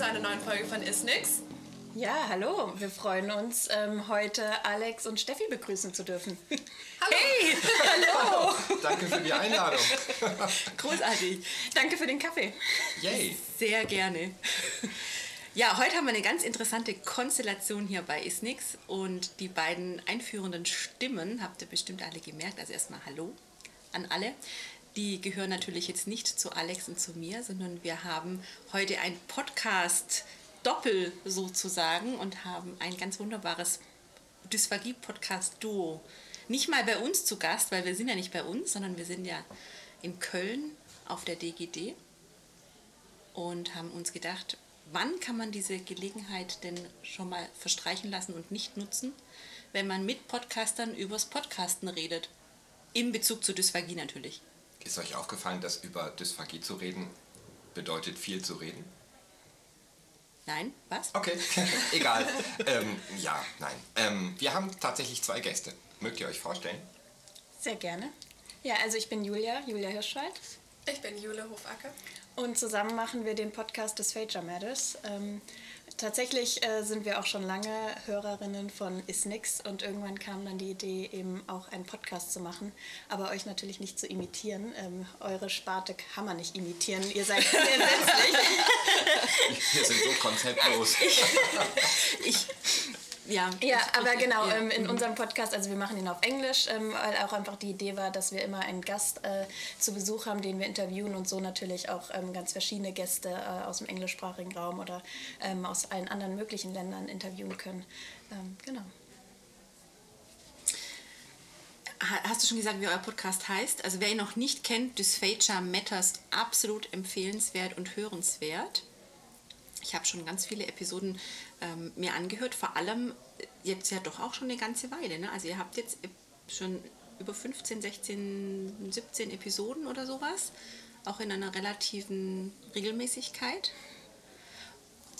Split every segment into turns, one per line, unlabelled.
zu einer neuen Folge von Isnix.
Ja, hallo. Wir freuen uns, ähm, heute Alex und Steffi begrüßen zu dürfen.
Hallo.
Hey, hallo.
Danke für die Einladung.
Großartig.
Danke für den Kaffee.
Yay.
Sehr gerne. Ja, heute haben wir eine ganz interessante Konstellation hier bei Isnix und die beiden einführenden Stimmen habt ihr bestimmt alle gemerkt. Also erstmal Hallo an alle. Die gehören natürlich jetzt nicht zu Alex und zu mir, sondern wir haben heute ein Podcast Doppel sozusagen und haben ein ganz wunderbares Dysphagie-Podcast-Duo. Nicht mal bei uns zu Gast, weil wir sind ja nicht bei uns, sondern wir sind ja in Köln auf der DGD und haben uns gedacht, wann kann man diese Gelegenheit denn schon mal verstreichen lassen und nicht nutzen, wenn man mit Podcastern übers Podcasten redet? Im Bezug zur Dysphagie natürlich.
Ist euch aufgefallen, dass über Dysphagie zu reden bedeutet viel zu reden?
Nein? Was?
Okay, egal. ähm, ja, nein. Ähm, wir haben tatsächlich zwei Gäste. Mögt ihr euch vorstellen?
Sehr gerne. Ja, also ich bin Julia, Julia Hirschwald.
Ich bin Jule Hofacker.
Und zusammen machen wir den Podcast des Fager Matters. Ähm, tatsächlich äh, sind wir auch schon lange Hörerinnen von Isnix und irgendwann kam dann die Idee, eben auch einen Podcast zu machen, aber euch natürlich nicht zu imitieren. Ähm, eure Sparte kann man nicht imitieren, ihr seid sehr
Wir sind so konzeptlos.
Ich, ja,
Ja, aber genau,
ja.
ähm, in unserem Podcast, also wir machen ihn auf Englisch, ähm, weil auch einfach die Idee war, dass wir immer einen Gast äh, zu Besuch haben, den wir interviewen und so natürlich auch ähm, ganz verschiedene Gäste äh, aus dem englischsprachigen Raum oder ähm, aus allen anderen möglichen Ländern interviewen können. Ähm, genau.
Ha- Hast du schon gesagt, wie euer Podcast heißt? Also wer ihn noch nicht kennt, Dysphagia Matters, absolut empfehlenswert und hörenswert. Ich habe schon ganz viele Episoden ähm, mir angehört, vor allem äh, jetzt ja doch auch schon eine ganze Weile. Ne? Also ihr habt jetzt äh, schon über 15, 16, 17 Episoden oder sowas, auch in einer relativen Regelmäßigkeit.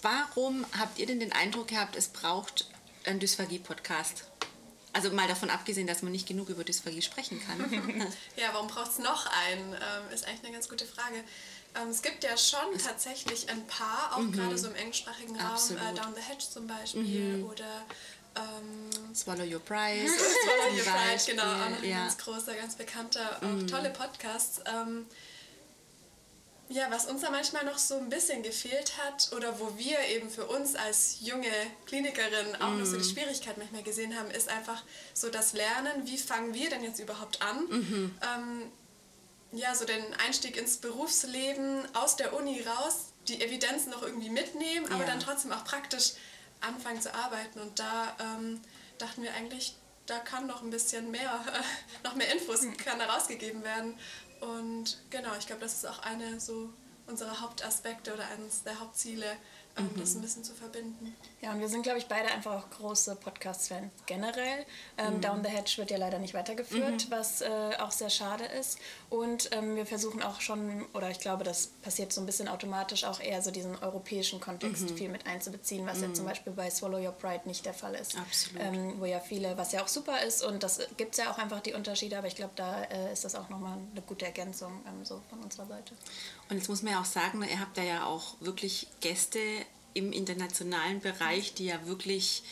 Warum habt ihr denn den Eindruck gehabt, es braucht einen Dysphagie-Podcast? Also mal davon abgesehen, dass man nicht genug über Dysphagie sprechen kann.
Ja, warum braucht es noch einen? Ähm, ist eigentlich eine ganz gute Frage. Ähm, es gibt ja schon tatsächlich ein paar, auch gerade so im englischsprachigen Raum, äh, Down the Hedge zum Beispiel oder ähm,
Swallow Your Prize.
Swallow Your Pride,
Beispiel,
genau, auch noch ein
ja.
ganz großer, ganz bekannter, auch tolle Podcasts. Ähm, ja, was uns da manchmal noch so ein bisschen gefehlt hat oder wo wir eben für uns als junge Klinikerin auch noch so die Schwierigkeit manchmal gesehen haben, ist einfach so das Lernen, wie fangen wir denn jetzt überhaupt an? Ähm, ja, so den Einstieg ins Berufsleben aus der Uni raus, die Evidenz noch irgendwie mitnehmen, aber
Ja.
dann trotzdem auch praktisch anfangen zu arbeiten. Und da ähm, dachten wir eigentlich, da kann noch ein bisschen mehr, noch mehr Infos kann da rausgegeben werden. Und genau, ich glaube, das ist auch eine so unserer Hauptaspekte oder eines der Hauptziele, ähm, das ein bisschen zu verbinden.
Ja, und wir sind, glaube ich, beide einfach auch große Podcast-Fans generell. Ähm, Down the Hedge wird ja leider nicht weitergeführt, was äh, auch sehr schade ist. Und ähm, wir versuchen auch schon, oder ich glaube, das passiert so ein bisschen automatisch, auch eher so diesen europäischen Kontext viel mit einzubeziehen, was ja zum Beispiel bei Swallow Your Pride nicht der Fall ist.
Absolut.
Ähm, wo ja viele, was ja auch super ist und das gibt es ja auch einfach die Unterschiede, aber ich glaube, da äh, ist das auch nochmal eine gute Ergänzung ähm, so von unserer Seite.
Und jetzt muss man ja auch sagen, ne, ihr habt da ja auch wirklich Gäste im internationalen Bereich, die ja wirklich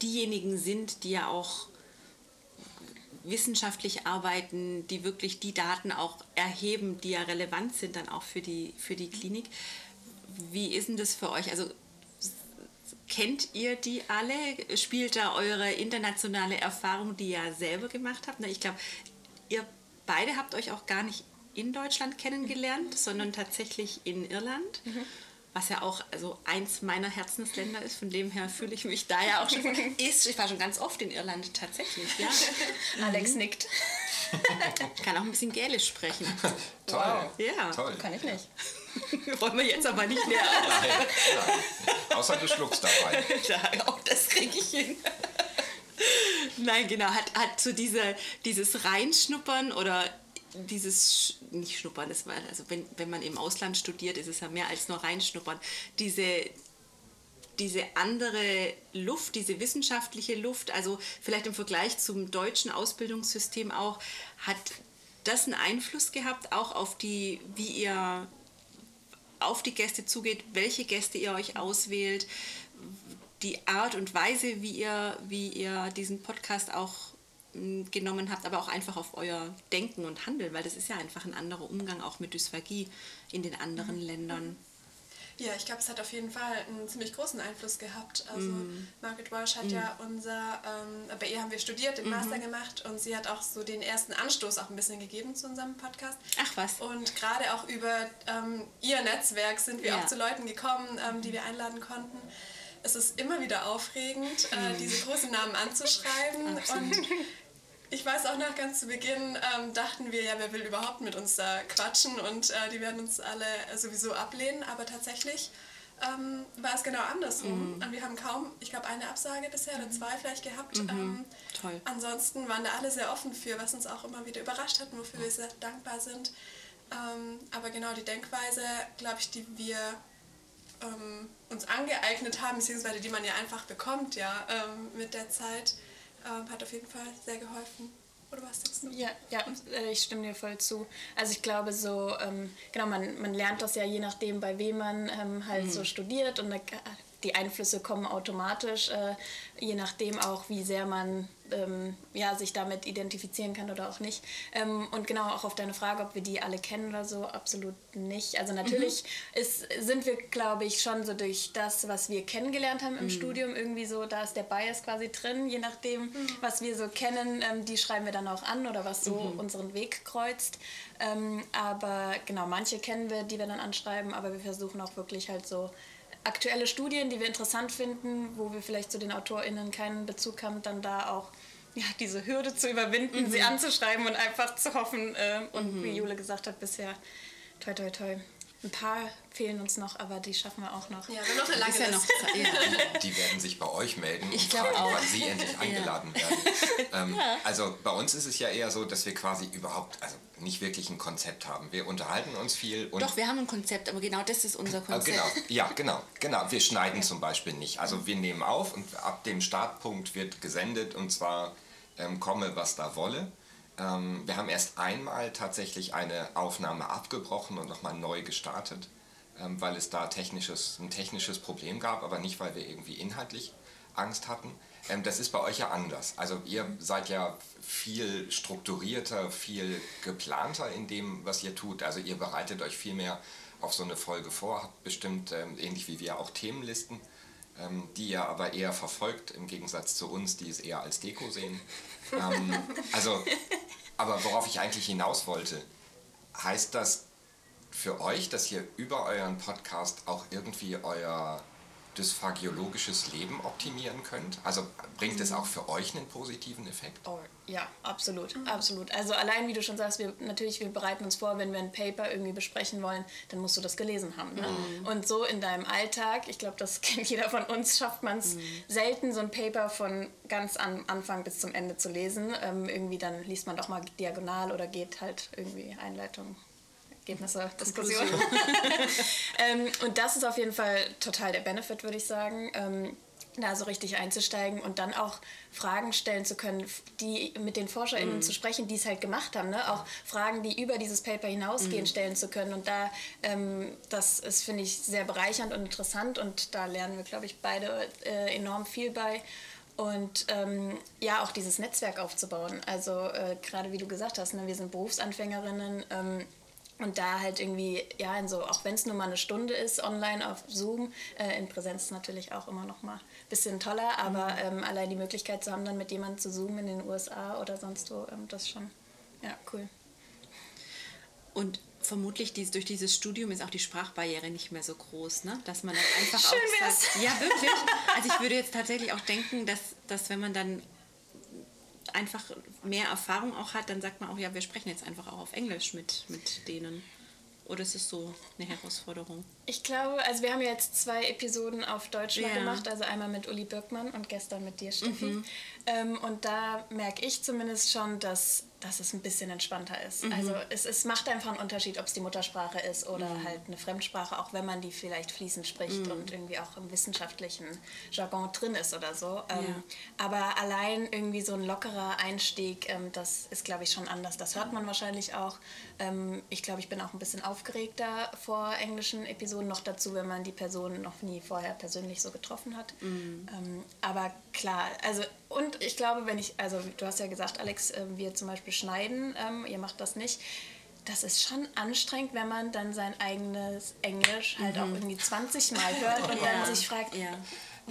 diejenigen sind, die ja auch wissenschaftlich arbeiten, die wirklich die Daten auch erheben, die ja relevant sind dann auch für die, für die Klinik. Wie ist denn das für euch? Also kennt ihr die alle? Spielt da eure internationale Erfahrung, die ihr selber gemacht habt? Na, Ich glaube, ihr beide habt euch auch gar nicht in Deutschland kennengelernt, sondern tatsächlich in Irland. Was ja auch also eins meiner Herzensländer ist, von dem her fühle ich mich da ja auch schon. Ist, ich war schon ganz oft in Irland tatsächlich, ja.
Alex nickt.
Ich kann auch ein bisschen Gälisch sprechen.
Toll.
Ja.
Toll.
Kann ich nicht.
Wollen wir jetzt aber nicht mehr.
Nein, nein. Außer du schluckst dabei.
Ja, auch das kriege ich hin. Nein, genau, hat, hat so diese, dieses Reinschnuppern oder dieses, nicht Schnuppern, das war, also wenn, wenn man im Ausland studiert, ist es ja mehr als nur Reinschnuppern. Diese, diese andere Luft, diese wissenschaftliche Luft, also vielleicht im Vergleich zum deutschen Ausbildungssystem auch, hat das einen Einfluss gehabt, auch auf die, wie ihr auf die Gäste zugeht, welche Gäste ihr euch auswählt, die Art und Weise, wie ihr, wie ihr diesen Podcast auch genommen habt, aber auch einfach auf euer Denken und Handeln, weil das ist ja einfach ein anderer Umgang auch mit Dysphagie in den anderen mhm. Ländern.
Ja, ich glaube, es hat auf jeden Fall einen ziemlich großen Einfluss gehabt. Also mm. Margaret Walsh hat mm. ja unser, ähm, bei ihr haben wir studiert, den mm Master gemacht und sie hat auch so den ersten Anstoß auch ein bisschen gegeben zu unserem Podcast.
Ach was.
Und gerade auch über ähm, ihr Netzwerk sind wir ja. auch zu Leuten gekommen, ähm, die wir einladen konnten. Es ist immer wieder aufregend, äh, mm. diese großen Namen anzuschreiben und ich weiß auch noch ganz zu Beginn ähm, dachten wir ja, wer will überhaupt mit uns da quatschen und äh, die werden uns alle sowieso ablehnen, aber tatsächlich ähm, war es genau andersrum. Mhm. Und wir haben kaum, ich glaube, eine Absage bisher oder zwei vielleicht gehabt. Mhm. Ähm, Toll. Ansonsten waren da alle sehr offen für, was uns auch immer wieder überrascht hat, wofür wir sehr dankbar sind. Ähm, aber genau die Denkweise, glaube ich, die wir ähm, uns angeeignet haben, beziehungsweise die man ja einfach bekommt, ja, ähm, mit der Zeit, ähm, hat auf jeden Fall sehr geholfen. Oder was denkst du?
Ja, ja, äh, ich stimme dir voll zu. Also ich glaube so, ähm, genau, man, man lernt das ja je nachdem, bei wem man ähm, halt mhm. so studiert und da die Einflüsse kommen automatisch, äh, je nachdem auch, wie sehr man ähm, ja, sich damit identifizieren kann oder auch nicht. Ähm, und genau auch auf deine Frage, ob wir die alle kennen oder so, absolut nicht. Also natürlich mhm. ist, sind wir, glaube ich, schon so durch das, was wir kennengelernt haben im mhm. Studium, irgendwie so, da ist der Bias quasi drin, je nachdem, mhm. was wir so kennen, ähm, die schreiben wir dann auch an oder was so mhm. unseren Weg kreuzt. Ähm, aber genau, manche kennen wir, die wir dann anschreiben, aber wir versuchen auch wirklich halt so aktuelle Studien, die wir interessant finden, wo wir vielleicht zu den AutorInnen keinen Bezug haben, dann da auch ja, diese Hürde zu überwinden, mhm. sie anzuschreiben und einfach zu hoffen. Äh, und mhm. wie Jule gesagt hat, bisher toi toi toi. Ein paar fehlen uns noch, aber die schaffen wir auch noch.
Ja, wir noch eine lange
ja noch Zeit. Ja. Die werden sich bei euch melden und ich fragen, auch. wann sie endlich eingeladen ja. werden. Ähm, ja. Also bei uns ist es ja eher so, dass wir quasi überhaupt, also nicht wirklich ein Konzept haben. Wir unterhalten uns viel.
Und Doch, wir haben ein Konzept, aber genau das ist unser Konzept.
Genau, ja, genau, genau. Wir schneiden zum Beispiel nicht. Also wir nehmen auf und ab dem Startpunkt wird gesendet und zwar ähm, komme, was da wolle. Ähm, wir haben erst einmal tatsächlich eine Aufnahme abgebrochen und nochmal neu gestartet, ähm, weil es da technisches, ein technisches Problem gab, aber nicht, weil wir irgendwie inhaltlich Angst hatten. Ähm, das ist bei euch ja anders. Also ihr seid ja viel strukturierter, viel geplanter in dem, was ihr tut. Also ihr bereitet euch viel mehr auf so eine Folge vor, habt bestimmt ähm, ähnlich wie wir auch Themenlisten, ähm, die ihr aber eher verfolgt im Gegensatz zu uns, die es eher als Deko sehen. Ähm, also, aber worauf ich eigentlich hinaus wollte, heißt das für euch, dass ihr über euren Podcast auch irgendwie euer dysphagiologisches Leben optimieren könnt? Also bringt es auch für euch einen positiven Effekt?
Oh, ja, absolut, absolut. Also allein, wie du schon sagst, wir, natürlich, wir bereiten uns vor, wenn wir ein Paper irgendwie besprechen wollen, dann musst du das gelesen haben. Ne? Mhm. Und so in deinem Alltag, ich glaube, das kennt jeder von uns, schafft man es mhm. selten, so ein Paper von ganz am Anfang bis zum Ende zu lesen. Ähm, irgendwie dann liest man doch mal diagonal oder geht halt irgendwie Einleitung Ergebnisse, Diskussion. ähm, und das ist auf jeden Fall total der Benefit, würde ich sagen. Ähm, da so richtig einzusteigen und dann auch Fragen stellen zu können, die mit den ForscherInnen mm. zu sprechen, die es halt gemacht haben. Ne? Auch Fragen, die über dieses Paper hinausgehen, mm. stellen zu können. Und da, ähm, das ist, finde ich, sehr bereichernd und interessant und da lernen wir, glaube ich, beide äh, enorm viel bei. Und ähm, ja, auch dieses Netzwerk aufzubauen. Also äh, gerade wie du gesagt hast, ne, wir sind Berufsanfängerinnen. Ähm, und da halt irgendwie, ja, in so, auch wenn es nur mal eine Stunde ist, online auf Zoom, äh, in Präsenz natürlich auch immer noch mal ein bisschen toller, aber mhm. ähm, allein die Möglichkeit zu haben, dann mit jemandem zu zoomen in den USA oder sonst wo, ähm, das ist schon, ja, cool.
Und vermutlich dies, durch dieses Studium ist auch die Sprachbarriere nicht mehr so groß, ne? dass man dann einfach
Schön auch wär's.
sagt, ja wirklich. Also ich würde jetzt tatsächlich auch denken, dass, dass wenn man dann einfach mehr Erfahrung auch hat, dann sagt man auch, ja, wir sprechen jetzt einfach auch auf Englisch mit, mit denen. Oder ist es so eine Herausforderung?
Ich glaube, also wir haben jetzt zwei Episoden auf Deutsch ja. gemacht, also einmal mit Uli Birkmann und gestern mit dir, Steffi. Mhm. Ähm, und da merke ich zumindest schon, dass dass es ein bisschen entspannter ist. Mhm. Also es, es macht einfach einen Unterschied, ob es die Muttersprache ist oder mhm. halt eine Fremdsprache, auch wenn man die vielleicht fließend spricht mhm. und irgendwie auch im wissenschaftlichen Jargon drin ist oder so. Ähm, ja. aber allein irgendwie so ein lockerer Einstieg, ähm, das ist, glaube ich, schon anders. Das hört man wahrscheinlich auch. Ähm, ich glaube, ich bin auch ein bisschen aufgeregter vor englischen Episoden noch dazu, wenn man die Person noch nie vorher persönlich so getroffen hat. Mhm. Ähm, aber klar, also und ich glaube, wenn ich, also du hast ja gesagt, Alex, äh, wir zum Beispiel schneiden, ähm, ihr macht das nicht. Das ist schon anstrengend, wenn man dann sein eigenes Englisch halt mhm. auch irgendwie 20 Mal hört und ja. dann sich fragt, ja.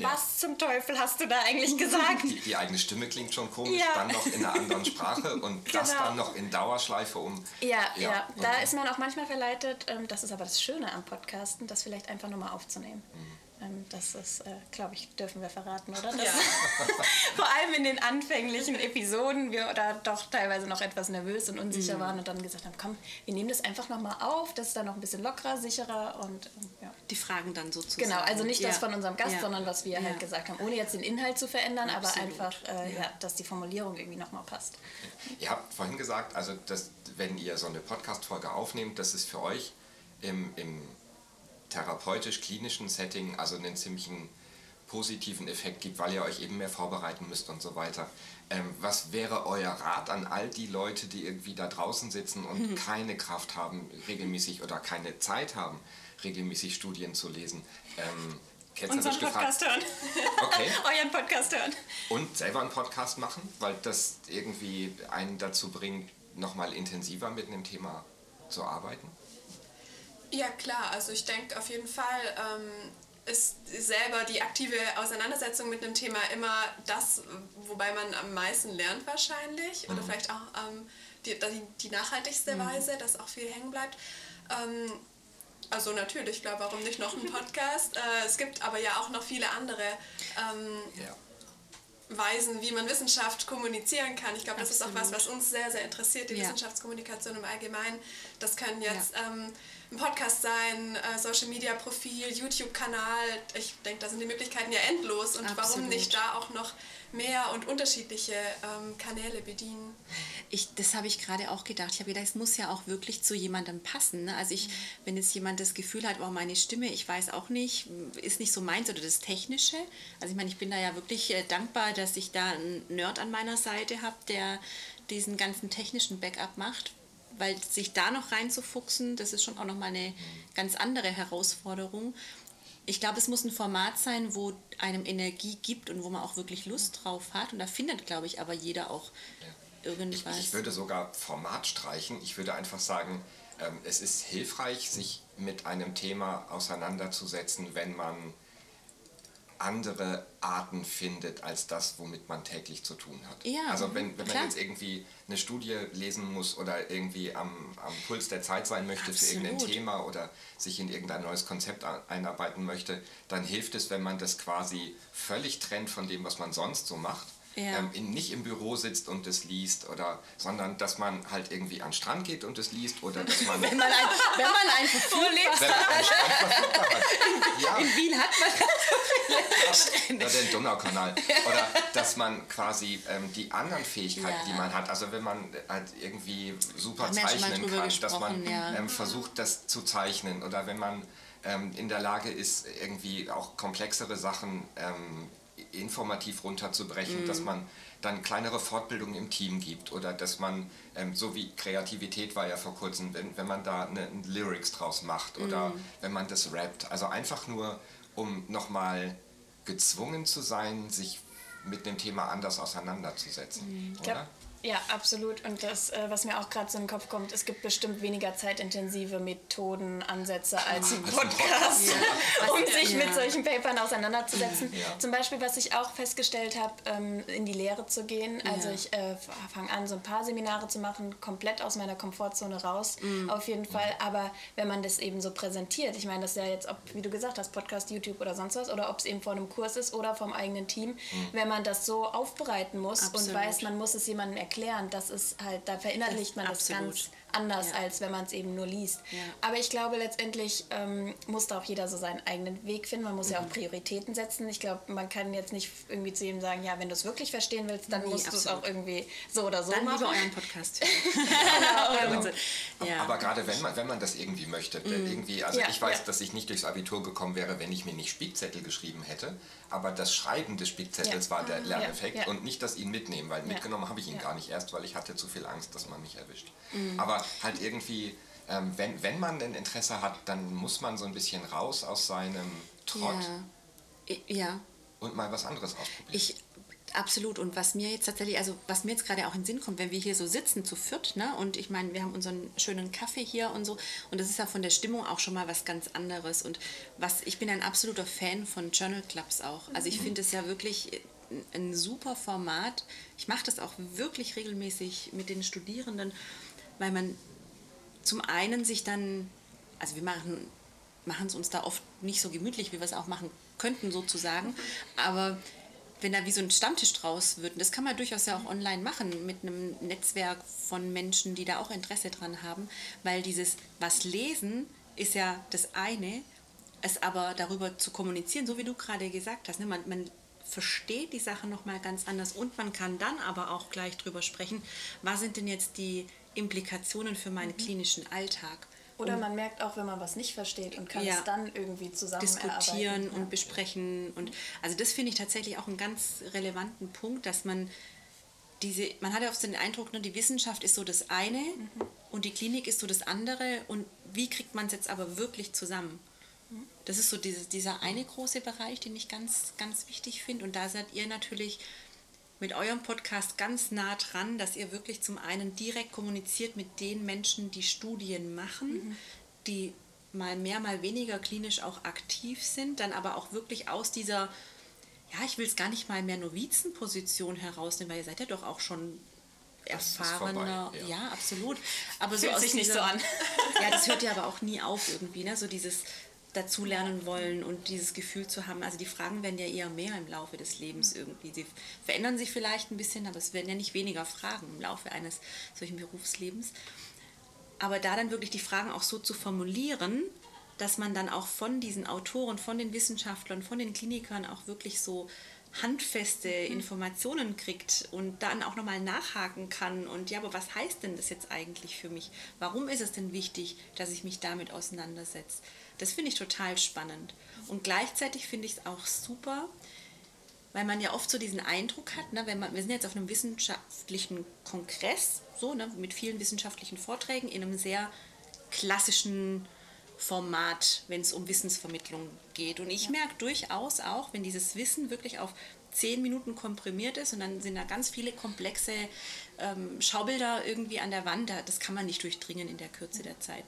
Was ja. zum Teufel hast du da eigentlich gesagt?
Die, eigene Stimme klingt schon komisch, dann noch in einer anderen Sprache und genau. das dann noch in Dauerschleife um.
Ja, ja, da ist man auch manchmal verleitet, ähm, das ist aber das Schöne am Podcasten, das vielleicht einfach nochmal aufzunehmen. Mhm. Ähm, das ist, äh, glaube ich, dürfen wir verraten, oder? Das ja. vor allem in den anfänglichen Episoden wir da doch teilweise noch etwas nervös und unsicher mhm. waren und dann gesagt haben, komm, wir nehmen das einfach nochmal auf, das ist dann noch ein bisschen lockerer, sicherer und ähm, ja.
Die Fragen dann sozusagen.
Genau, also nicht ja. das von unserem Gast, ja. sondern was wir halt gesagt haben, ohne jetzt den Inhalt zu verändern, Absolut. aber einfach, äh, ja. dass die Formulierung irgendwie nochmal passt.
Ihr habt vorhin gesagt, also dass, wenn ihr so eine Podcast-Folge aufnehmt, das ist für euch im, im therapeutisch-klinischen Setting also einen ziemlichen positiven Effekt gibt, weil ihr euch eben mehr vorbereiten müsst und so weiter. Ähm, was wäre euer Rat an all die Leute, die irgendwie da draußen sitzen und mhm. keine Kraft haben, regelmäßig oder keine Zeit haben, regelmäßig Studien zu lesen? Ähm,
Unseren Podcast hören.
Okay.
Euren Podcast hören.
Und selber einen Podcast machen, weil das irgendwie einen dazu bringt, nochmal intensiver mit einem Thema zu arbeiten?
Ja, klar. Also ich denke auf jeden Fall ähm, ist selber die aktive Auseinandersetzung mit einem Thema immer das, wobei man am meisten lernt wahrscheinlich. Mhm. Oder vielleicht auch ähm, die, die, nachhaltigste mhm. Weise, dass auch viel hängen bleibt. Ähm, also natürlich, klar, warum nicht noch ein Podcast? äh, es gibt aber ja auch noch viele andere ähm, ja. Weisen, wie man Wissenschaft kommunizieren kann. Ich glaube, das Absolut. ist auch was, was uns sehr, sehr interessiert, die ja. Wissenschaftskommunikation im Allgemeinen. Das können jetzt... Ja ähm, ein Podcast sein, äh, Social Media Profil, YouTube-Kanal. Ich denke, da sind die Möglichkeiten ja endlos und Absolut. warum nicht da auch noch mehr und unterschiedliche ähm, Kanäle bedienen.
Ich, das habe ich gerade auch gedacht. Ich habe gedacht, es muss ja auch wirklich zu jemandem passen. Ne? Also ich, mhm. wenn jetzt jemand das Gefühl hat, oh, meine Stimme, ich weiß auch nicht, ist nicht so meins oder das Technische. Also ich meine, ich bin da ja wirklich äh, dankbar, dass ich da einen Nerd an meiner Seite habe, der diesen ganzen technischen Backup macht, weil sich da noch reinzufuchsen, das ist schon auch nochmal eine ganz andere Herausforderung. Ich glaube, es muss ein Format sein, wo einem Energie gibt und wo man auch wirklich Lust drauf hat. Und da findet, glaube ich, aber jeder auch irgendwas.
Ich, ich, würde sogar Format streichen. Ich würde einfach sagen, ähm, es ist hilfreich, sich mit einem Thema auseinanderzusetzen, wenn man andere Arten findet als das, womit man täglich zu tun hat. Ja, also wenn, wenn man jetzt irgendwie eine Studie lesen muss oder irgendwie am, am Puls der Zeit sein möchte Absolut. für irgendein Thema oder sich in irgendein neues Konzept einarbeiten möchte, dann hilft es, wenn man das quasi völlig trennt von dem, was man sonst so macht ja. ähm, in, nicht im Büro sitzt und es liest, oder, sondern dass man halt irgendwie an den Strand geht und es liest oder dass man...
wenn, man ein, wenn man Strand verfügbar hat. Ja. In Wien hat
man ja, den Donaukanal. Oder dass man quasi ähm, die anderen Fähigkeiten, ja. die man hat, also wenn man halt irgendwie super zeichnen kann, dass man ähm, versucht, das zu zeichnen oder wenn man ähm, in der Lage ist, irgendwie auch komplexere Sachen ähm, informativ runterzubrechen, mhm. dass man dann kleinere Fortbildungen im Team gibt oder dass man, ähm, so wie Kreativität war ja vor kurzem, wenn, wenn man da eine, eine Lyrics draus macht oder mhm. wenn man das rappt. Also einfach nur, um nochmal gezwungen zu sein, sich mit dem Thema anders auseinanderzusetzen.
Ich glaube, ja, absolut. Und das, äh, was mir auch gerade so in den Kopf kommt, es gibt bestimmt weniger zeitintensive Methoden, Ansätze als ein Podcast, ja. um sich ja. mit solchen Papern auseinanderzusetzen. Ja. Zum Beispiel, was ich auch festgestellt habe, ähm, in die Lehre zu gehen. Also ich äh, fange an, so ein paar Seminare zu machen, komplett aus meiner Komfortzone raus, mhm. auf jeden Fall. Aber wenn man das eben so präsentiert, ich meine, das ist ja jetzt, ob, wie du gesagt hast, Podcast, YouTube oder sonst was, oder ob es eben vor einem Kurs ist oder vom eigenen Team, mhm. wenn man das so aufbereiten muss Absolut. und weiß, man muss es jemandem erklären, erklären. Das ist halt, da verinnerlicht man das, das ganz anders, ja. als wenn man es eben nur liest. Ja. Aber ich glaube, letztendlich ähm, muss da auch jeder so seinen eigenen Weg finden. Man muss mhm. ja auch mhm. Prioritäten setzen. Ich glaube, man kann jetzt nicht irgendwie zu ihm sagen, ja, wenn du es wirklich verstehen willst, dann nee, musst du es auch irgendwie so oder so
dann
machen.
Dann euren Podcast.
genau. ja. Aber gerade wenn man, wenn man das irgendwie möchte, mhm. irgendwie, also ich weiß, dass ich nicht durchs Abitur gekommen wäre, wenn ich mir nicht Spickzettel geschrieben hätte aber das Schreiben des Spickzettels ja. war der Lerneffekt ja, ja. und nicht das ihn mitnehmen, weil mitgenommen habe ich ihn gar nicht erst, weil ich hatte zu viel Angst, dass man mich erwischt. Mhm. Aber halt irgendwie, ähm, wenn, wenn man denn Interesse hat, dann muss man so ein bisschen raus aus seinem Trott.
Ja.
Und mal was anderes ausprobieren.
Ich, Absolut. Und was mir jetzt tatsächlich, also was mir jetzt gerade auch in den Sinn kommt, wenn wir hier so sitzen zu viert, ne? Und ich meine, wir haben unseren schönen Kaffee hier und so. Und das ist ja von der Stimmung auch schon mal was ganz anderes. Und was, ich bin ein absoluter Fan von Journal Clubs auch. Also ich mhm. finde es ja wirklich ein super Format. Ich mache das auch wirklich regelmäßig mit den Studierenden, weil man zum einen sich dann, also wir machen machen es uns da oft nicht so gemütlich, wie wir es auch machen könnten sozusagen, aber wenn da wie so ein Stammtisch draus wird, und das kann man durchaus ja auch online machen mit einem Netzwerk von Menschen, die da auch Interesse dran haben, weil dieses was lesen ist ja das eine, es aber darüber zu kommunizieren, so wie du gerade gesagt hast, ne, man, man versteht die Sache nochmal ganz anders und man kann dann aber auch gleich drüber sprechen, was sind denn jetzt die Implikationen für meinen mhm. klinischen Alltag.
Oder man merkt auch, wenn man was nicht versteht und kann ja, es dann irgendwie zusammen
diskutieren und ja. besprechen. Und also das finde ich tatsächlich auch einen ganz relevanten Punkt, dass man diese, man hat ja oft den Eindruck, ne, die Wissenschaft ist so das eine mhm. und die Klinik ist so das andere. Und wie kriegt man es jetzt aber wirklich zusammen? Das ist so dieses, dieser eine große Bereich, den ich ganz, ganz wichtig finde. Und da seid ihr natürlich mit eurem Podcast ganz nah dran, dass ihr wirklich zum einen direkt kommuniziert mit den Menschen, die Studien machen, mhm. die mal mehr, mal weniger klinisch auch aktiv sind, dann aber auch wirklich aus dieser, ja, ich will es gar nicht mal mehr Novizenposition herausnehmen, weil ihr seid ja doch auch schon erfahrener, ja. ja. absolut. Aber
Fühlt so aus sich dieser, nicht so an.
ja, das hört ja aber auch nie auf irgendwie, ne? So dieses dazulernen wollen und dieses Gefühl zu haben. Also die Fragen werden ja eher mehr im Laufe des Lebens irgendwie. Sie verändern sich vielleicht ein bisschen, aber es werden ja nicht weniger Fragen im Laufe eines solchen Berufslebens. Aber da dann wirklich die Fragen auch so zu formulieren, dass man dann auch von diesen Autoren, von den Wissenschaftlern, von den Klinikern auch wirklich so handfeste mhm. Informationen kriegt und dann auch nochmal nachhaken kann und ja, aber was heißt denn das jetzt eigentlich für mich? Warum ist es denn wichtig, dass ich mich damit auseinandersetze? Das finde ich total spannend. Und gleichzeitig finde ich es auch super, weil man ja oft so diesen Eindruck hat, ne, wenn man, wir sind jetzt auf einem wissenschaftlichen Kongress, so, ne, mit vielen wissenschaftlichen Vorträgen in einem sehr klassischen Format, wenn es um Wissensvermittlung geht. Und ich ja. merke durchaus auch, wenn dieses Wissen wirklich auf zehn Minuten komprimiert ist und dann sind da ganz viele komplexe ähm, Schaubilder irgendwie an der Wand, das kann man nicht durchdringen in der Kürze der Zeit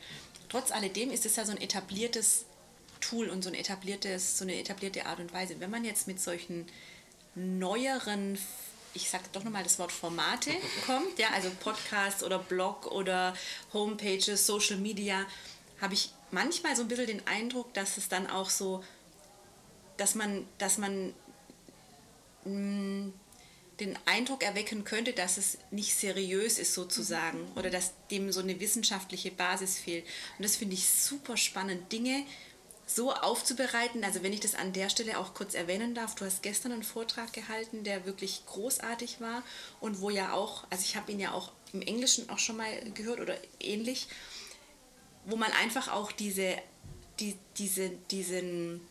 trotz alledem ist es ja so ein etabliertes Tool und so, ein etabliertes, so eine etablierte Art und Weise. Wenn man jetzt mit solchen neueren, ich sage doch nochmal das Wort Formate kommt, ja, also Podcasts oder Blog oder Homepages, Social Media, habe ich manchmal so ein bisschen den Eindruck, dass es dann auch so, dass man, dass man mh, mm, den Eindruck erwecken könnte, dass es nicht seriös ist sozusagen mhm. oder dass dem so eine wissenschaftliche Basis fehlt. Und das finde ich super spannend, Dinge so aufzubereiten. Also wenn ich das an der Stelle auch kurz erwähnen darf, du hast gestern einen Vortrag gehalten, der wirklich großartig war und wo ja auch, also ich habe ihn ja auch im Englischen auch schon mal gehört oder ähnlich, wo man einfach auch diese, die, diese, diesen,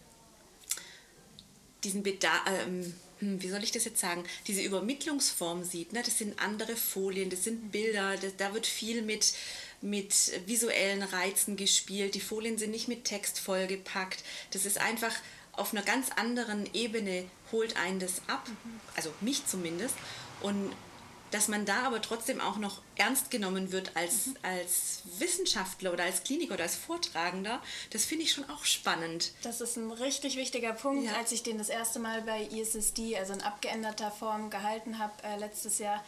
diesen Bedarf, ähm, hm, wie soll ich das jetzt sagen, diese Übermittlungsform sieht. Ne? Das sind andere Folien, das sind Bilder, das, da wird viel mit, mit visuellen Reizen gespielt. Die Folien sind nicht mit Text vollgepackt. Das ist einfach auf einer ganz anderen Ebene holt einen das ab, also mich zumindest. Und dass man da aber trotzdem auch noch ernst genommen wird als, mhm. als Wissenschaftler oder als Kliniker oder als Vortragender, das finde ich schon auch spannend.
Das ist ein richtig wichtiger Punkt. Ja. Als ich den das erste Mal bei ISSD, also in abgeänderter Form, gehalten habe äh, letztes Jahr,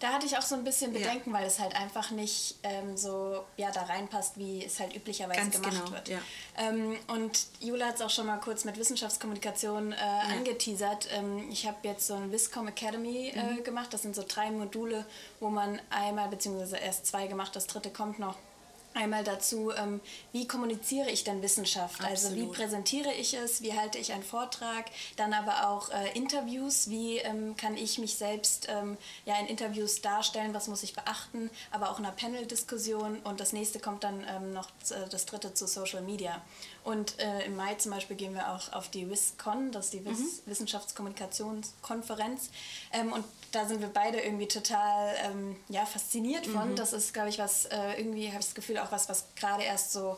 Da hatte ich auch so ein bisschen Bedenken, ja. weil es halt einfach nicht ähm, so ja, da reinpasst, wie es halt üblicherweise Ganz gemacht genau, wird. Ja. Ähm, und Jula hat es auch schon mal kurz mit Wissenschaftskommunikation äh, ja. angeteasert. Ähm, ich habe jetzt so ein Viscom Academy äh, mhm. gemacht. Das sind so drei Module, wo man einmal, beziehungsweise erst zwei gemacht, das dritte kommt noch, Einmal dazu, ähm, wie kommuniziere ich denn Wissenschaft? Absolut. Also wie präsentiere ich es? Wie halte ich einen Vortrag? Dann aber auch äh, Interviews. Wie ähm, kann ich mich selbst ähm, ja, in Interviews darstellen? Was muss ich beachten? Aber auch in einer Panel-Diskussion. Und das nächste kommt dann ähm, noch äh, das dritte zu Social Media. Und äh, im Mai zum Beispiel gehen wir auch auf die WISCON, das ist die Wiss mhm. Wissenschaftskommunikationskonferenz. Ähm, und da sind wir beide irgendwie total ähm, ja, fasziniert von. Mhm. Das ist, glaube ich, was äh, irgendwie, habe ich das Gefühl, auch was, was gerade erst so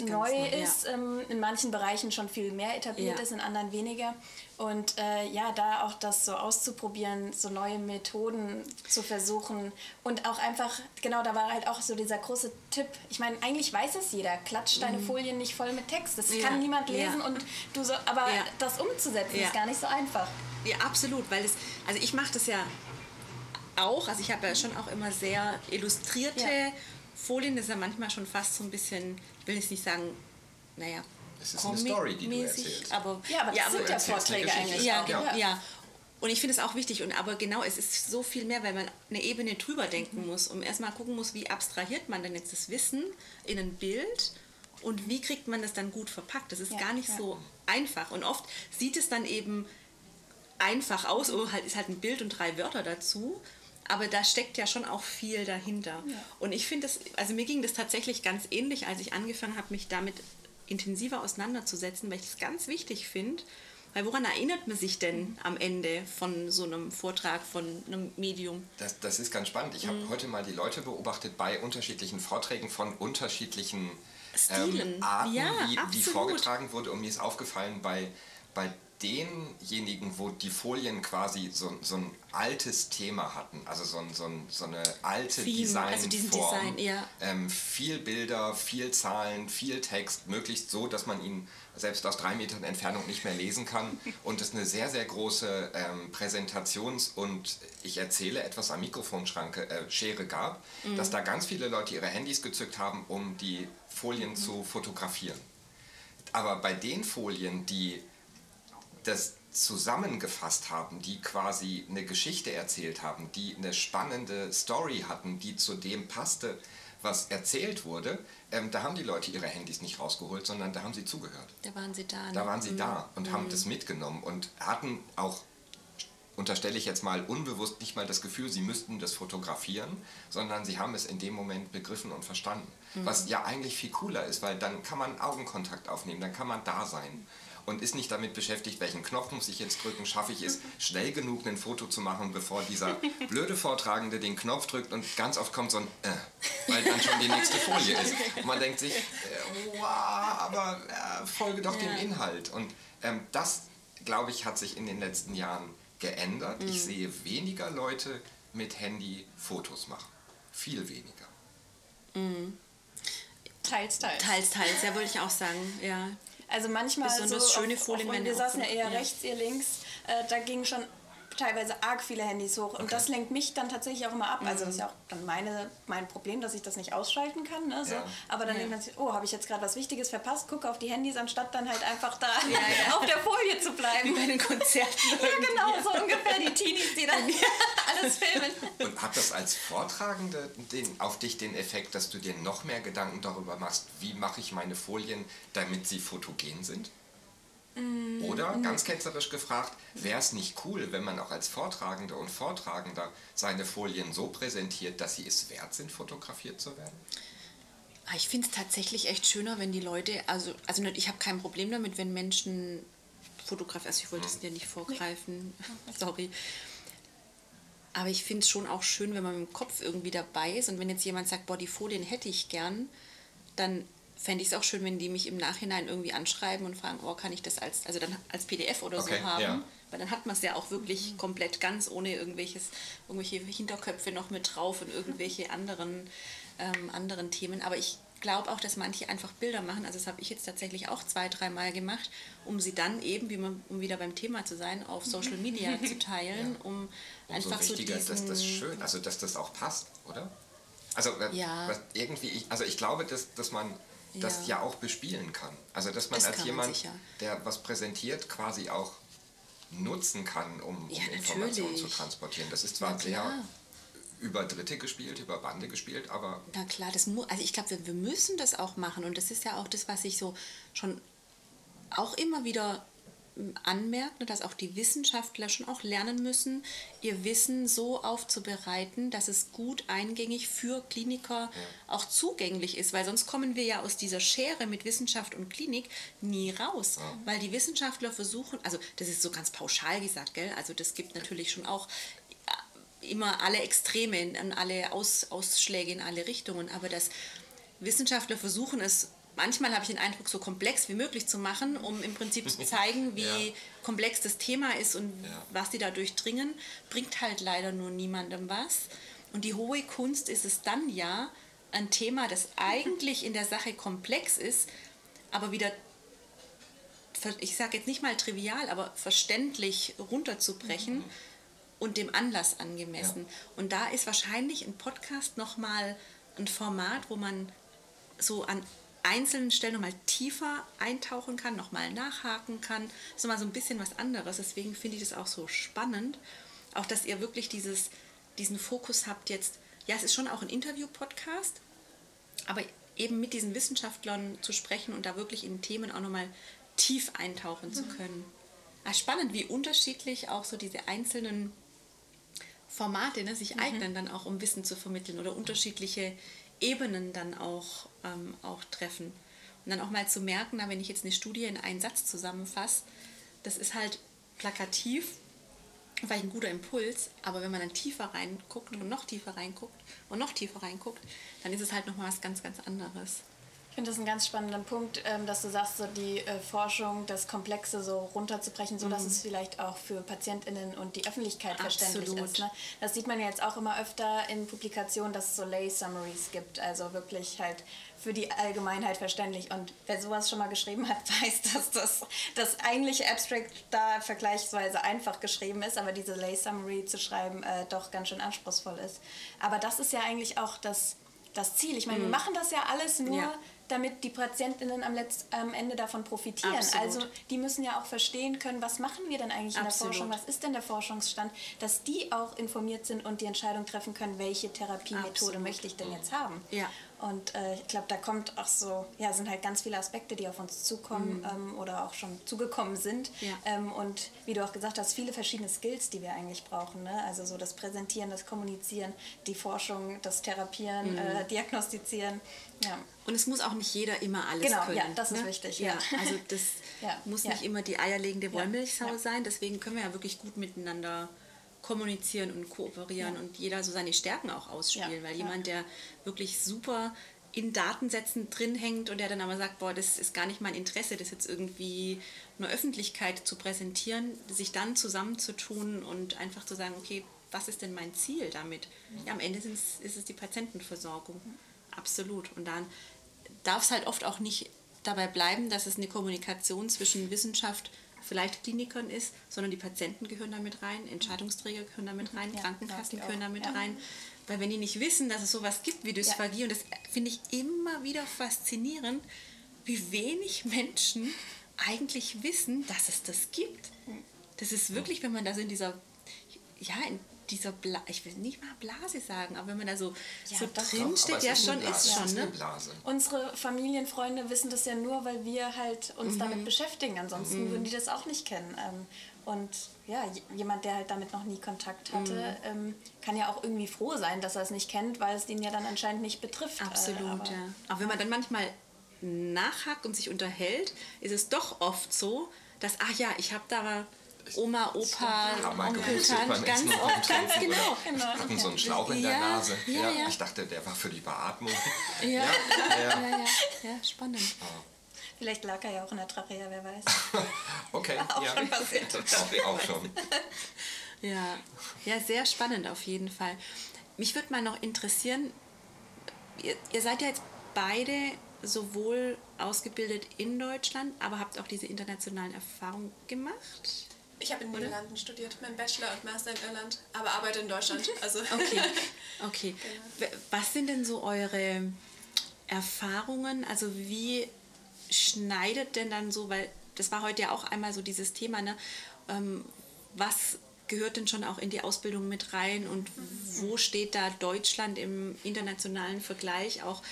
neu ist, ja. ähm, in manchen Bereichen schon viel mehr etabliert ja. ist, in anderen weniger. Und äh, ja, da auch das so auszuprobieren, so neue Methoden zu versuchen und auch einfach, genau, da war halt auch so dieser große Tipp. Ich meine, eigentlich weiß es jeder, klatscht deine mhm. Folien nicht voll mit Text. Das ja. kann niemand lesen und du so, aber das umzusetzen ist gar nicht so einfach.
Ja, absolut, weil es, also ich mache das ja auch, also ich habe ja schon auch immer sehr illustrierte Folien, das ist ja manchmal schon fast so ein bisschen, ich will jetzt nicht sagen, naja,
es ist eine Story, die du erzählst.
Aber,
ja, aber das ja, sind ja Vorträge eigentlich.
Ja, genau. Ja. ja. Und ich finde es auch wichtig, und aber genau, es ist so viel mehr, weil man eine Ebene drüber denken mhm. muss und erstmal gucken muss, wie abstrahiert man denn jetzt das Wissen in ein Bild und wie kriegt man das dann gut verpackt. Das ist ja, gar nicht ja. so einfach. Und oft sieht es dann eben einfach aus, oh, halt ist halt ein Bild und drei Wörter dazu. Aber da steckt ja schon auch viel dahinter. Ja. Und ich finde das, also mir ging das tatsächlich ganz ähnlich, als ich angefangen habe, mich damit intensiver auseinanderzusetzen, weil ich das ganz wichtig finde. Weil woran erinnert man sich denn am Ende von so einem Vortrag, von einem Medium?
Das, das ist ganz spannend. Ich habe mhm. heute mal die Leute beobachtet bei unterschiedlichen Vorträgen von unterschiedlichen ähm, Arten, ja, wie, wie, vorgetragen wurde. Und mir ist aufgefallen, bei, bei denjenigen, wo die Folien quasi so, so ein altes Thema hatten, also so, ein, so, ein, so eine alte Theme, Designform, also Design, ja. ähm, viel Bilder, viel Zahlen, viel Text, möglichst so, dass man ihn selbst aus drei Metern Entfernung nicht mehr lesen kann und es eine sehr, sehr große ähm, Präsentations- und ich erzähle etwas am Mikrofonschranke, äh, Schere gab, mhm. dass da ganz viele Leute ihre Handys gezückt haben, um die Folien mhm. zu fotografieren. Aber bei den Folien, die das zusammengefasst haben, die quasi eine Geschichte erzählt haben, die eine spannende Story hatten, die zu dem passte, was erzählt wurde, ähm, da haben die Leute ihre Handys nicht rausgeholt, sondern da haben sie zugehört.
Da waren sie da.
Ne? Da waren sie mhm. da und mhm. haben das mitgenommen und hatten auch, unterstelle ich jetzt mal unbewusst, nicht mal das Gefühl, sie müssten das fotografieren, sondern sie haben es in dem Moment begriffen und verstanden. Mhm. Was ja eigentlich viel cooler ist, weil dann kann man Augenkontakt aufnehmen, dann kann man da sein und ist nicht damit beschäftigt, welchen Knopf muss ich jetzt drücken, schaffe ich es schnell genug, ein Foto zu machen, bevor dieser blöde Vortragende den Knopf drückt und ganz oft kommt so ein äh, weil dann schon die nächste Folie ist. Und man denkt sich, äh, wow, aber äh, folge doch ja. dem Inhalt. Und ähm, das, glaube ich, hat sich in den letzten Jahren geändert. Mhm. Ich sehe weniger Leute mit Handy Fotos machen. Viel weniger.
Mhm. Teils, teils.
Teils, teils, ja, würde ich auch sagen, ja.
Also manchmal Besonders so schöne Folien, auf, wir saßen ja eher ja. rechts, ihr links, äh, da ging schon teilweise arg viele Handys hoch. Und okay. das lenkt mich dann tatsächlich auch immer ab. Also das ist ja auch dann meine, mein Problem, dass ich das nicht ausschalten kann. Ne? So. Ja. Aber dann ja. denkt man sich, oh, habe ich jetzt gerade was Wichtiges verpasst? Gucke auf die Handys, anstatt dann halt einfach da ja, auf der Folie zu bleiben.
Wie bei den Konzerten.
ja, genau, so ungefähr die Teenies, die dann alles filmen.
Und hat das als Vortragende den, auf dich den Effekt, dass du dir noch mehr Gedanken darüber machst, wie mache ich meine Folien, damit sie fotogen sind? Mm, Oder ganz ketzerisch gefragt, wäre es nicht cool, wenn man auch als Vortragende und Vortragender seine Folien so präsentiert, dass sie es wert sind, fotografiert zu werden?
Ah, ich finde es tatsächlich echt schöner, wenn die Leute, also, also ich habe kein Problem damit, wenn Menschen fotografieren, also ich wollte es hm. dir nicht vorgreifen, sorry. Aber ich finde es schon auch schön, wenn man mit dem Kopf irgendwie dabei ist und wenn jetzt jemand sagt, boah, die Folien hätte ich gern, dann fände ich es auch schön, wenn die mich im Nachhinein irgendwie anschreiben und fragen, oh, kann ich das als, also dann als PDF oder okay, so haben? Ja. Weil dann hat man es ja auch wirklich mhm. komplett ganz ohne irgendwelches, irgendwelche Hinterköpfe noch mit drauf und irgendwelche anderen, ähm, anderen Themen. Aber ich glaube auch, dass manche einfach Bilder machen. Also das habe ich jetzt tatsächlich auch zwei, dreimal gemacht, um sie dann eben, wie man, um wieder beim Thema zu sein, auf Social Media zu teilen, ja. um
Umso einfach wichtiger, so diesen... dass das schön, also dass das auch passt, oder? Also ja. irgendwie, ich, also ich glaube, dass, dass man das ja. ja auch bespielen kann. Also dass man das als jemand, man der was präsentiert, quasi auch nutzen kann, um, um ja, Informationen zu transportieren. Das ist zwar sehr über Dritte gespielt, über Bande gespielt, aber...
Na klar, das mu also ich glaube, wir, wir müssen das auch machen und das ist ja auch das, was ich so schon auch immer wieder anmerkt, ne, dass auch die Wissenschaftler schon auch lernen müssen, ihr Wissen so aufzubereiten, dass es gut eingängig für Kliniker auch zugänglich ist, weil sonst kommen wir ja aus dieser Schere mit Wissenschaft und Klinik nie raus, weil die Wissenschaftler versuchen, also das ist so ganz pauschal gesagt, gell? also das gibt natürlich schon auch äh, immer alle Extreme alle Aus, Ausschläge in alle Richtungen, aber dass Wissenschaftler versuchen es manchmal habe ich den Eindruck, so komplex wie möglich zu machen, um im Prinzip zu zeigen, wie ja. komplex das Thema ist und ja. was die da durchdringen, bringt halt leider nur niemandem was. Und die hohe Kunst ist es dann ja, ein Thema, das eigentlich in der Sache komplex ist, aber wieder, ich sage jetzt nicht mal trivial, aber verständlich runterzubrechen. Mhm. Und dem Anlass angemessen. Ja. Und da ist wahrscheinlich ein Podcast nochmal ein Format, wo man so an einzelnen Stellen nochmal tiefer eintauchen kann, nochmal nachhaken kann. Das ist nochmal so ein bisschen was anderes. Deswegen finde ich das auch so spannend. Auch, dass ihr wirklich dieses, diesen Fokus habt jetzt. Ja, es ist schon auch ein Interview-Podcast, aber eben mit diesen Wissenschaftlern zu sprechen und da wirklich in Themen auch nochmal tief eintauchen mhm. zu können. Ja, spannend, wie unterschiedlich auch so diese einzelnen Formate ne, sich mhm. eignen, dann auch um Wissen zu vermitteln oder unterschiedliche Ebenen dann auch, ähm, auch treffen. Und dann auch mal zu merken, na, wenn ich jetzt eine Studie in einen Satz zusammenfasse, das ist halt plakativ, vielleicht ein guter Impuls, aber wenn man dann tiefer reinguckt und noch tiefer reinguckt und noch tiefer reinguckt, dann ist es halt nochmal was ganz, ganz anderes
finde das einen ganz spannenden Punkt, ähm, dass du sagst, so die äh, Forschung, das Komplexe so runterzubrechen, so dass mhm. es vielleicht auch für PatientInnen und die Öffentlichkeit verständlich Absolut. ist. Ne? Das sieht man ja jetzt auch immer öfter in Publikationen, dass es so Lay Summaries gibt, also wirklich halt für die Allgemeinheit verständlich. Und wer sowas schon mal geschrieben hat, weiß, dass das, das eigentliche Abstract da vergleichsweise einfach geschrieben ist, aber diese Lay Summary zu schreiben äh, doch ganz schön anspruchsvoll ist. Aber das ist ja eigentlich auch das, das Ziel. Ich meine, mhm. wir machen das ja alles nur. Ja damit die Patientinnen am, Letz-, am Ende davon profitieren. Absolut. Also die müssen ja auch verstehen können, was machen wir denn eigentlich in Absolut. der Forschung, was ist denn der Forschungsstand, dass die auch informiert sind und die Entscheidung treffen können, welche Therapiemethode Absolut. möchte ich denn jetzt haben. Ja. Und äh, ich glaube, da kommt auch so, ja, sind halt ganz viele Aspekte, die auf uns zukommen mhm. ähm, oder auch schon zugekommen sind. Ja. Ähm, und wie du auch gesagt hast, viele verschiedene Skills, die wir eigentlich brauchen. Ne? Also so das Präsentieren, das Kommunizieren, die Forschung, das Therapieren, mhm. äh, Diagnostizieren. Ja.
Und es muss auch nicht jeder immer alles
genau,
können.
Genau, ja, das ist ne? wichtig. Ja.
ja. also das muss nicht immer die eierlegende Wollmilchsau sein. Deswegen können wir ja wirklich gut miteinander kommunizieren und kooperieren und jeder so seine Stärken auch ausspielen, weil jemand, der wirklich super in Datensätzen drin hängt und der dann aber sagt, boah, das ist gar nicht mein Interesse, das jetzt irgendwie einer Öffentlichkeit zu präsentieren, sich dann zusammenzutun und einfach zu sagen, okay, was ist denn mein Ziel damit? Ja, am Ende ist es die Patientenversorgung. Absolut. Und dann darf es halt oft auch nicht dabei bleiben, dass es eine Kommunikation zwischen Wissenschaft vielleicht Klinikern ist, sondern die Patienten gehören damit rein, Entscheidungsträger gehören damit rein, ja, Krankenkassen gehören damit ja. rein. Weil wenn die nicht wissen, dass es sowas gibt wie Dysphagie, ja. und das finde ich immer wieder faszinierend, wie wenig Menschen eigentlich wissen, dass es das gibt. Das ist wirklich, wenn man da so in dieser, ja, in dieser Bla ich will nicht mal Blase sagen, aber wenn man da so, ja, so drin steht, ja schon ist schon. Ne?
Unsere Familienfreunde wissen das ja nur, weil wir halt uns mhm. damit beschäftigen. Ansonsten mhm. würden die das auch nicht kennen. Ähm, und ja, jemand, der halt damit noch nie Kontakt hatte, mhm. ähm, kann ja auch irgendwie froh sein, dass er es nicht kennt, weil es ihn ja dann anscheinend nicht betrifft.
Absolut, äh, aber, ja. Auch wenn man dann manchmal nachhakt und sich unterhält, ist es doch oft so, dass, ach ja, ich habe da Oma, Opa, Onkel, Tante,
ganz oft, ganz genau. genau. hatten so einen Schlauch in der Nase. Ja, ja, Ich dachte, der war für die Beatmung.
Ja, ja, ja, ja, ja. spannend. Oh.
Vielleicht lag er ja auch in der Trachea, wer weiß.
okay, auch ja. schon passiert. auch, auch schon.
Ja. ja, sehr spannend auf jeden Fall. Mich würde mal noch interessieren, ihr, ihr seid ja jetzt beide sowohl ausgebildet in Deutschland, aber habt auch diese internationalen Erfahrungen gemacht?
Ich habe in den Niederlanden studiert, mein Bachelor und Master in Irland, aber arbeite in Deutschland. Also
okay, okay. Genau. Was sind denn so eure Erfahrungen? Also wie schneidet denn dann so, weil das war heute ja auch einmal so dieses Thema, ne? Ähm, was gehört denn schon auch in die Ausbildung mit rein und wo steht da Deutschland im internationalen Vergleich auch?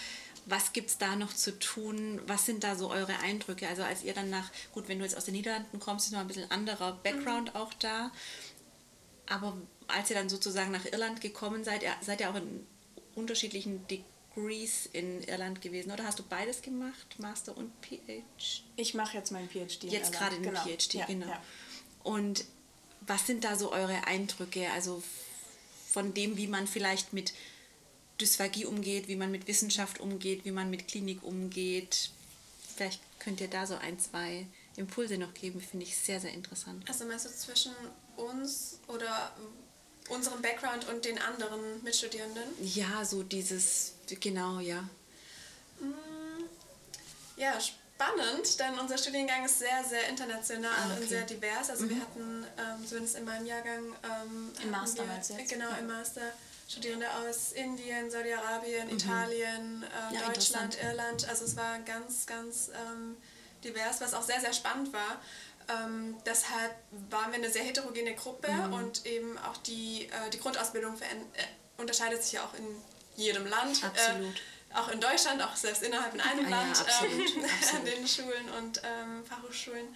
Was gibt es da noch zu tun? Was sind da so eure Eindrücke? Also als ihr dann nach, gut, wenn du jetzt aus den Niederlanden kommst, ist noch ein bisschen anderer Background mhm. auch da. Aber als ihr dann sozusagen nach Irland gekommen seid, seid ihr auch in unterschiedlichen Degrees in Irland gewesen, oder hast du beides gemacht, Master und PhD?
Ich mache jetzt meinen PhD.
Jetzt gerade den genau. PhD, ja, genau. Ja. Und was sind da so eure Eindrücke? Also von dem, wie man vielleicht mit Dysphagie umgeht, wie man mit Wissenschaft umgeht, wie man mit Klinik umgeht. Vielleicht könnt ihr da so ein, zwei Impulse noch geben, finde ich sehr, sehr interessant.
Also meinst du zwischen uns oder unserem Background und den anderen Mitstudierenden?
Ja, so dieses, genau, ja.
Mm, ja, spannend, denn unser Studiengang ist sehr, sehr international ah, okay. und sehr divers. Also mhm. wir hatten, ähm, zumindest in meinem Jahrgang... Ähm,
Im Master
du jetzt? Genau, ja. im Master Studierende aus Indien, Saudi-Arabien, mhm. Italien, äh, ja, Deutschland, Irland. Also es war ganz, ganz ähm, divers, was auch sehr, sehr spannend war. Ähm, deshalb waren wir eine sehr heterogene Gruppe mhm. und eben auch die, äh, die Grundausbildung äh, unterscheidet sich ja auch in jedem Land.
Äh, absolut.
auch in Deutschland, auch selbst innerhalb in einem ah, Land, ja, absolut, ähm, absolut. an den Schulen und ähm, Fachhochschulen.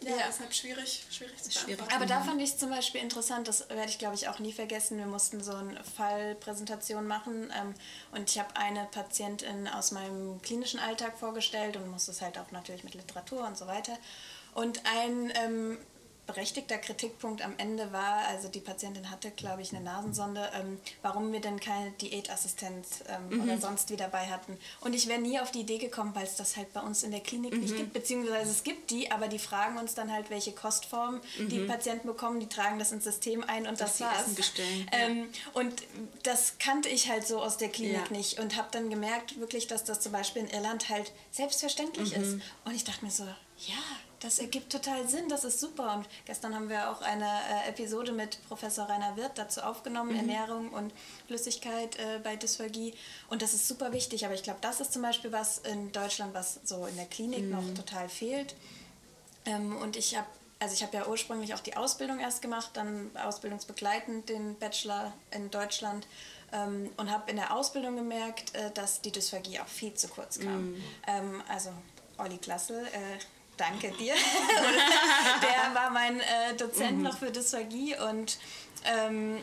Ja, ja. ist halt schwierig, schwierig zu beantworten.
Aber da fand ich es zum Beispiel interessant, das werde ich glaube ich auch nie vergessen. Wir mussten so eine Fallpräsentation machen ähm, und ich habe eine Patientin aus meinem klinischen Alltag vorgestellt und musste es halt auch natürlich mit Literatur und so weiter. Und ein ähm, berechtigter Kritikpunkt am Ende war, also die Patientin hatte, glaube ich, eine Nasensonde, ähm, warum wir denn keine Diätassistenz ähm, mhm. oder sonst wie dabei hatten. Und ich wäre nie auf die Idee gekommen, weil es das halt bei uns in der Klinik mhm. nicht gibt, beziehungsweise es gibt die, aber die fragen uns dann halt, welche Kostform mhm. die Patienten bekommen, die tragen das ins System ein und das, das war's. Ähm, und das kannte ich halt so aus der Klinik ja. nicht und habe dann gemerkt, wirklich, dass das zum Beispiel in Irland halt selbstverständlich mhm. ist. Und ich dachte mir so, ja, das ergibt total Sinn, das ist super. Und gestern haben wir auch eine äh, Episode mit Professor Rainer Wirth dazu aufgenommen, mhm. Ernährung und Flüssigkeit äh, bei Dysphagie. Und das ist super wichtig. Aber ich glaube, das ist zum Beispiel was in Deutschland, was so in der Klinik mhm. noch total fehlt. Ähm, und ich habe also ich habe ja ursprünglich auch die Ausbildung erst gemacht, dann ausbildungsbegleitend den Bachelor in Deutschland ähm, und habe in der Ausbildung gemerkt, äh, dass die Dysphagie auch viel zu kurz kam. Mhm. Ähm, also Olli Klasse, äh, danke dir. der war mein äh, Dozent mhm. noch für Dysphagie und ähm,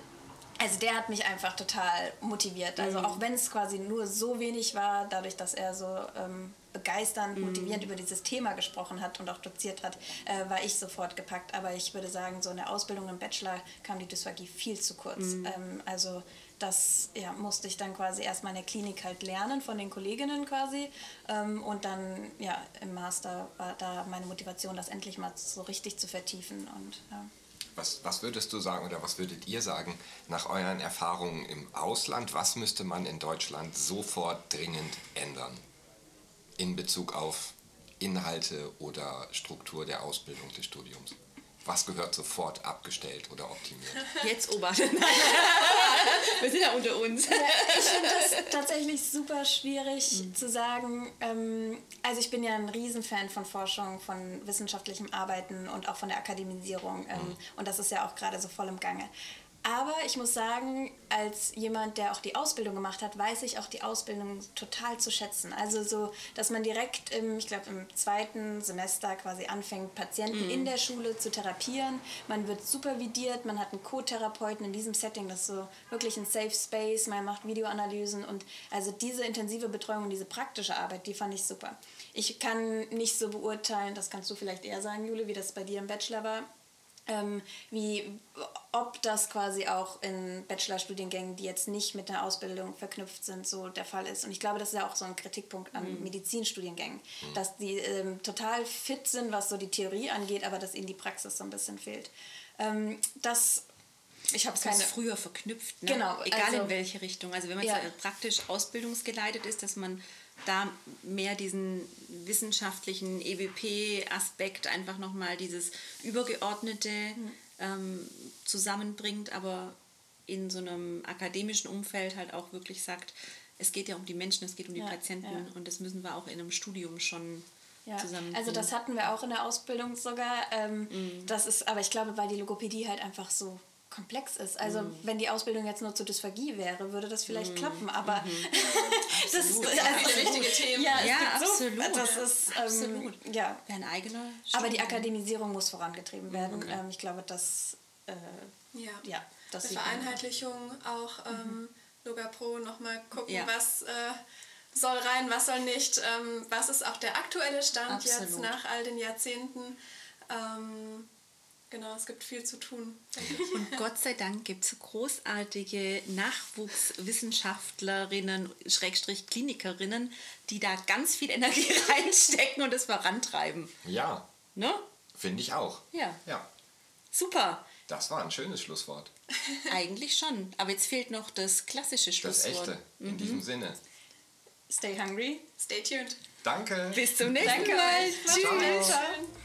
also der hat mich einfach total motiviert. Also mhm. auch wenn es quasi nur so wenig war, dadurch, dass er so ähm, begeisternd, mhm. motivierend über dieses Thema gesprochen hat und auch doziert hat, äh, war ich sofort gepackt. Aber ich würde sagen, so in der Ausbildung im Bachelor kam die Dysphagie viel zu kurz. Mhm. Ähm, also das ja, musste ich dann quasi erstmal in der Klinik halt lernen von den Kolleginnen quasi. Ähm, und dann ja, im Master war da meine Motivation, das endlich mal so richtig zu vertiefen. Und, ja.
Was, was würdest du sagen oder was würdet ihr sagen nach euren Erfahrungen im Ausland? Was müsste man in Deutschland sofort dringend ändern in Bezug auf Inhalte oder Struktur der Ausbildung des Studiums? Was gehört sofort abgestellt oder optimiert?
Jetzt Obacht. Wir sind ja unter uns. Ja,
ich finde das tatsächlich super schwierig mhm. zu sagen. Ähm, also ich bin ja ein Riesenfan von Forschung, von wissenschaftlichem Arbeiten und auch von der Akademisierung. Ähm, mhm. Und das ist ja auch gerade so voll im Gange. Aber ich muss sagen, als jemand, der auch die Ausbildung gemacht hat, weiß ich auch die Ausbildung total zu schätzen. Also so, dass man direkt im, ich glaube, im zweiten Semester quasi anfängt, Patienten mhm. in der Schule zu therapieren. Man wird supervidiert, man hat einen Co-Therapeuten in diesem Setting, das ist so wirklich ein Safe Space, man macht Videoanalysen und also diese intensive Betreuung und diese praktische Arbeit, die fand ich super. Ich kann nicht so beurteilen, das kannst du vielleicht eher sagen, Jule, wie das bei dir im Bachelor war ähm, wie, ob das quasi auch in Bachelorstudiengängen, die jetzt nicht mit einer Ausbildung verknüpft sind, so der Fall ist. Und ich glaube, das ist ja auch so ein Kritikpunkt an mhm. Medizinstudiengängen, mhm. dass die ähm, total fit sind, was so die Theorie angeht, aber dass ihnen die Praxis so ein bisschen fehlt. Ähm, das ich habe keine.
früher verknüpft, ne?
Genau,
egal
also-
in welche Richtung. Also wenn man
Ja.
praktisch ausbildungsgeleitet ist, dass man da mehr diesen wissenschaftlichen EWP-Aspekt einfach nochmal dieses übergeordnete
Mhm.
ähm, zusammenbringt, aber in so einem akademischen Umfeld halt auch wirklich sagt, es geht ja um die Menschen, es geht um die
Ja,
Patienten
ja.
und das müssen wir auch in einem Studium schon
Ja,
zusammen.
also das hatten wir auch in der Ausbildung sogar. Ähm, Das ist, aber ich glaube, weil die Logopädie halt einfach so komplex ist. Also wenn die Ausbildung jetzt nur zur Dysphagie wäre, würde das vielleicht klappen. Aber das ist
Viele wichtige Themen.
Ja,
Ja,
gibt so-
absolut.
das ist ähm,
Absolut.
ja.
Wäre ein eigener
Aber die. Akademisierung muss vorangetrieben werden. Ähm, ich glaube, das äh,
Ja.
ja, das.
Vereinheitlichung auch ähm, Logapro nochmal gucken,
Ja.
was äh, soll rein, was soll nicht, ähm, was ist auch der aktuelle Stand jetzt
Absolut.
nach all den Jahrzehnten. Ähm, genau, es gibt viel zu tun.
Und Gott sei Dank gibt es großartige Nachwuchswissenschaftlerinnen, Schrägstrich Klinikerinnen, die da ganz viel Energie reinstecken und es vorantreiben.
Ja,
Ne?
finde ich auch.
Ja.
Ja,
Super.
das war ein schönes Schlusswort.
Eigentlich schon. Aber jetzt fehlt noch das klassische
Das
Schlusswort.
echte, in diesem Sinne.
Stay hungry.
Stay tuned.
Danke.
Bis zum nächsten
Danke
Mal.
euch.
Tschüss.
Ciao.
Ciao.